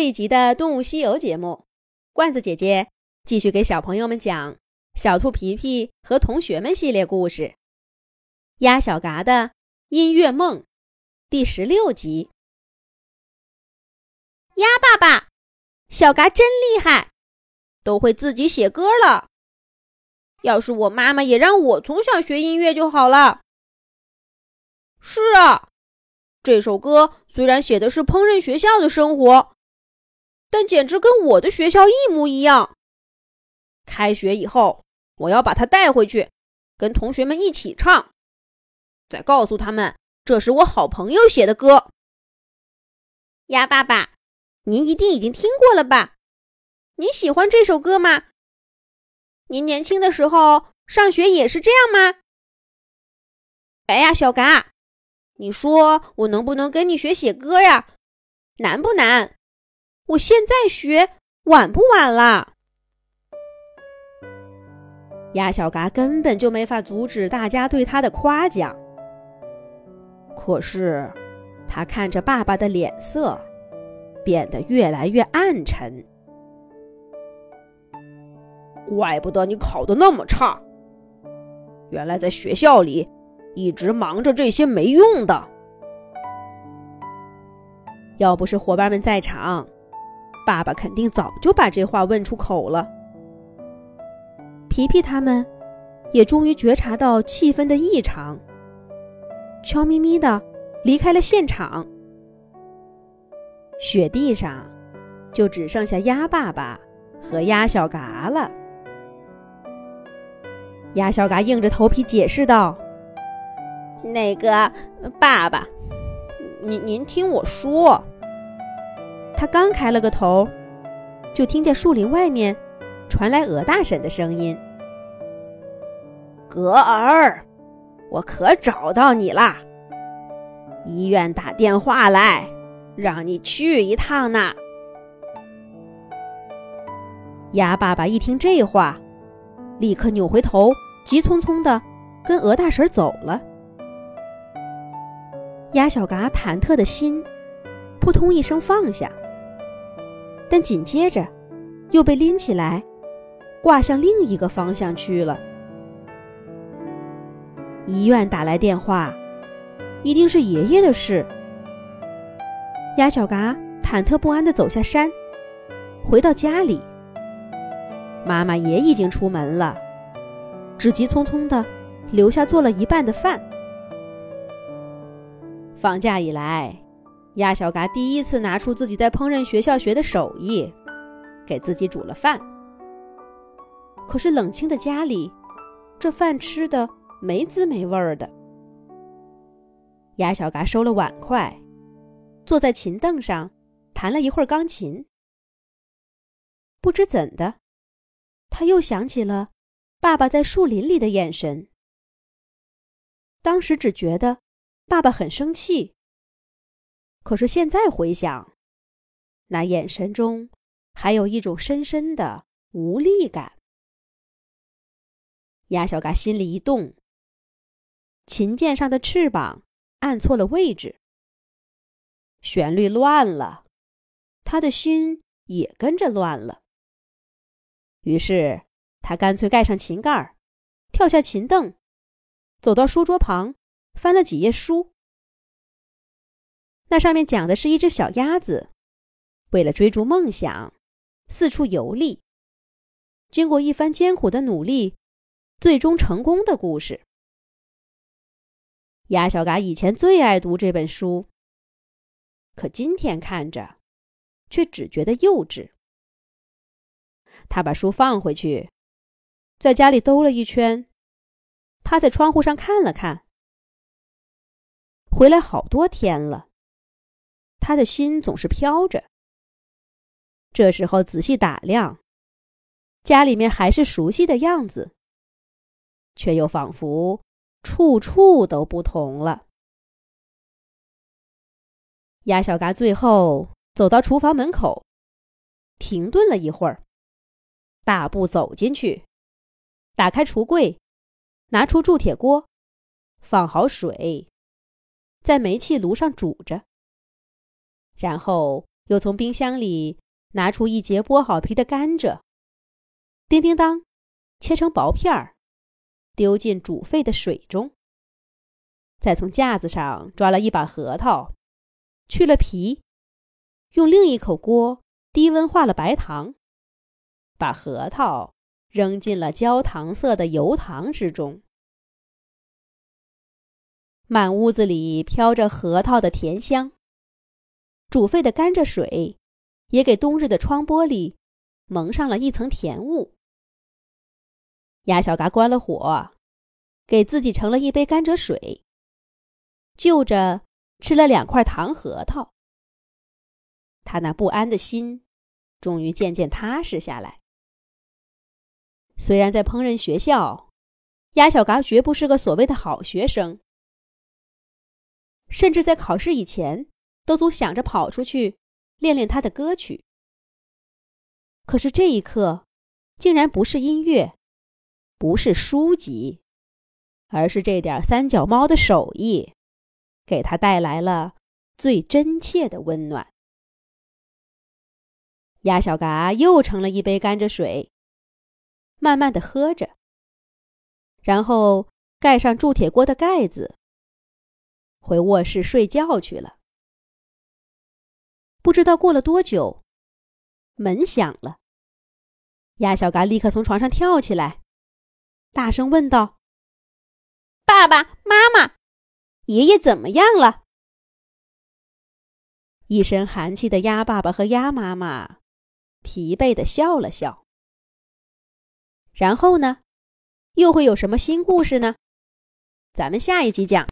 这一集的《动物西游》节目，罐子姐姐继续给小朋友们讲《小兔皮皮和同学们》系列故事，《鸭小嘎的音乐梦》第十六集。鸭爸爸，小嘎真厉害，都会自己写歌了。要是我妈妈也让我从小学音乐就好了。是啊，这首歌虽然写的是烹饪学校的生活。但简直跟我的学校一模一样。开学以后，我要把它带回去，跟同学们一起唱，再告诉他们这是我好朋友写的歌。鸭爸爸，您一定已经听过了吧？您喜欢这首歌吗？您年轻的时候上学也是这样吗？哎呀，小嘎，你说我能不能跟你学写歌呀？难不难？我现在学晚不晚啦？鸭小嘎根本就没法阻止大家对他的夸奖。可是，他看着爸爸的脸色变得越来越暗沉。怪不得你考得那么差，原来在学校里一直忙着这些没用的。要不是伙伴们在场。爸爸肯定早就把这话问出口了。皮皮他们也终于觉察到气氛的异常，悄咪咪的离开了现场。雪地上就只剩下鸭爸爸和鸭小嘎了。鸭小嘎硬着头皮解释道：“那个爸爸，您您听我说。”他刚开了个头，就听见树林外面传来鹅大婶的声音：“格儿，我可找到你啦！医院打电话来，让你去一趟呢。”鸭爸爸一听这话，立刻扭回头，急匆匆的跟鹅大婶走了。鸭小嘎忐忑的心扑通一声放下。但紧接着，又被拎起来，挂向另一个方向去了。医院打来电话，一定是爷爷的事。鸭小嘎忐忑不安地走下山，回到家里，妈妈也已经出门了，只急匆匆地留下做了一半的饭。放假以来。鸭小嘎第一次拿出自己在烹饪学校学的手艺，给自己煮了饭。可是冷清的家里，这饭吃的没滋没味儿的。鸭小嘎收了碗筷，坐在琴凳上，弹了一会儿钢琴。不知怎的，他又想起了爸爸在树林里的眼神。当时只觉得爸爸很生气。可是现在回想，那眼神中还有一种深深的无力感。鸭小嘎心里一动，琴键上的翅膀按错了位置，旋律乱了，他的心也跟着乱了。于是他干脆盖上琴盖，跳下琴凳，走到书桌旁，翻了几页书。那上面讲的是一只小鸭子，为了追逐梦想，四处游历，经过一番艰苦的努力，最终成功的故事。鸭小嘎以前最爱读这本书，可今天看着，却只觉得幼稚。他把书放回去，在家里兜了一圈，趴在窗户上看了看，回来好多天了。他的心总是飘着。这时候仔细打量，家里面还是熟悉的样子，却又仿佛处处都不同了。鸭小嘎最后走到厨房门口，停顿了一会儿，大步走进去，打开橱柜，拿出铸铁锅，放好水，在煤气炉上煮着。然后又从冰箱里拿出一节剥好皮的甘蔗，叮叮当，切成薄片儿，丢进煮沸的水中。再从架子上抓了一把核桃，去了皮，用另一口锅低温化了白糖，把核桃扔进了焦糖色的油糖之中。满屋子里飘着核桃的甜香。煮沸的甘蔗水，也给冬日的窗玻璃蒙上了一层甜雾。鸭小嘎关了火，给自己盛了一杯甘蔗水，就着吃了两块糖核桃。他那不安的心，终于渐渐踏实下来。虽然在烹饪学校，鸭小嘎绝不是个所谓的好学生，甚至在考试以前。都总想着跑出去练练他的歌曲。可是这一刻，竟然不是音乐，不是书籍，而是这点三脚猫的手艺，给他带来了最真切的温暖。鸭小嘎又盛了一杯甘蔗水，慢慢的喝着，然后盖上铸铁锅的盖子，回卧室睡觉去了。不知道过了多久，门响了。鸭小嘎立刻从床上跳起来，大声问道：“爸爸妈妈，爷爷怎么样了？”一身寒气的鸭爸爸和鸭妈妈疲惫的笑了笑。然后呢，又会有什么新故事呢？咱们下一集讲。